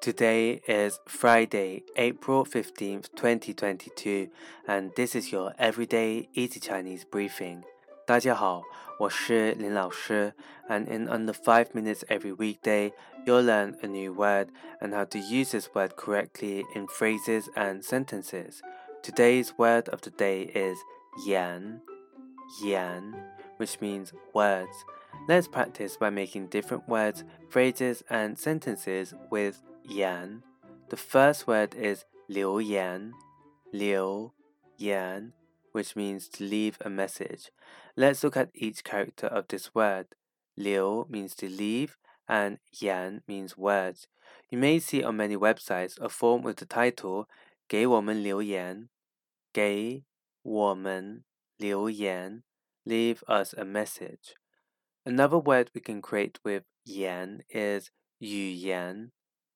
Today is Friday, April 15th, 2022, and this is your everyday easy Chinese briefing. 大家好，我是林老师, and in under 5 minutes every weekday, you'll learn a new word and how to use this word correctly in phrases and sentences. Today's word of the day is yan, yan, which means words. Let's practice by making different words, phrases, and sentences with yan. The first word is liu yan, liu yan, which means to leave a message. Let's look at each character of this word. Liu means to leave, and yan means words. You may see on many websites a form with the title 给我们留言,给我们留言, leave us a message. Another word we can create with yan is 语言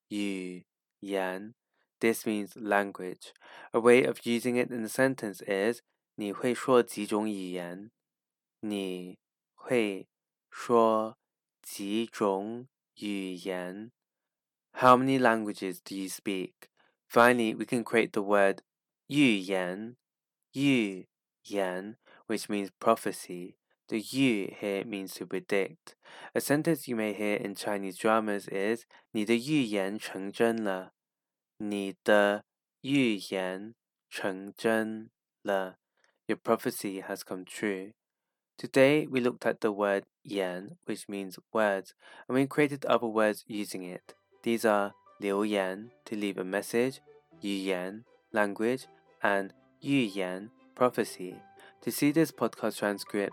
yu, yan. This means language. A way of using it in a sentence is 你会说几种语言？你会说几种语言？How many languages do you speak? Finally, we can create the word 预言,预言, which means prophecy. The yu here means to predict. A sentence you may hear in Chinese dramas is 你的预言成真了。你的预言成真了。Your prophecy has come true. Today we looked at the word yan, which means words, and we created other words using it. These are 留言 to leave a message, 语言 language, and 预言 prophecy. To see this podcast transcript,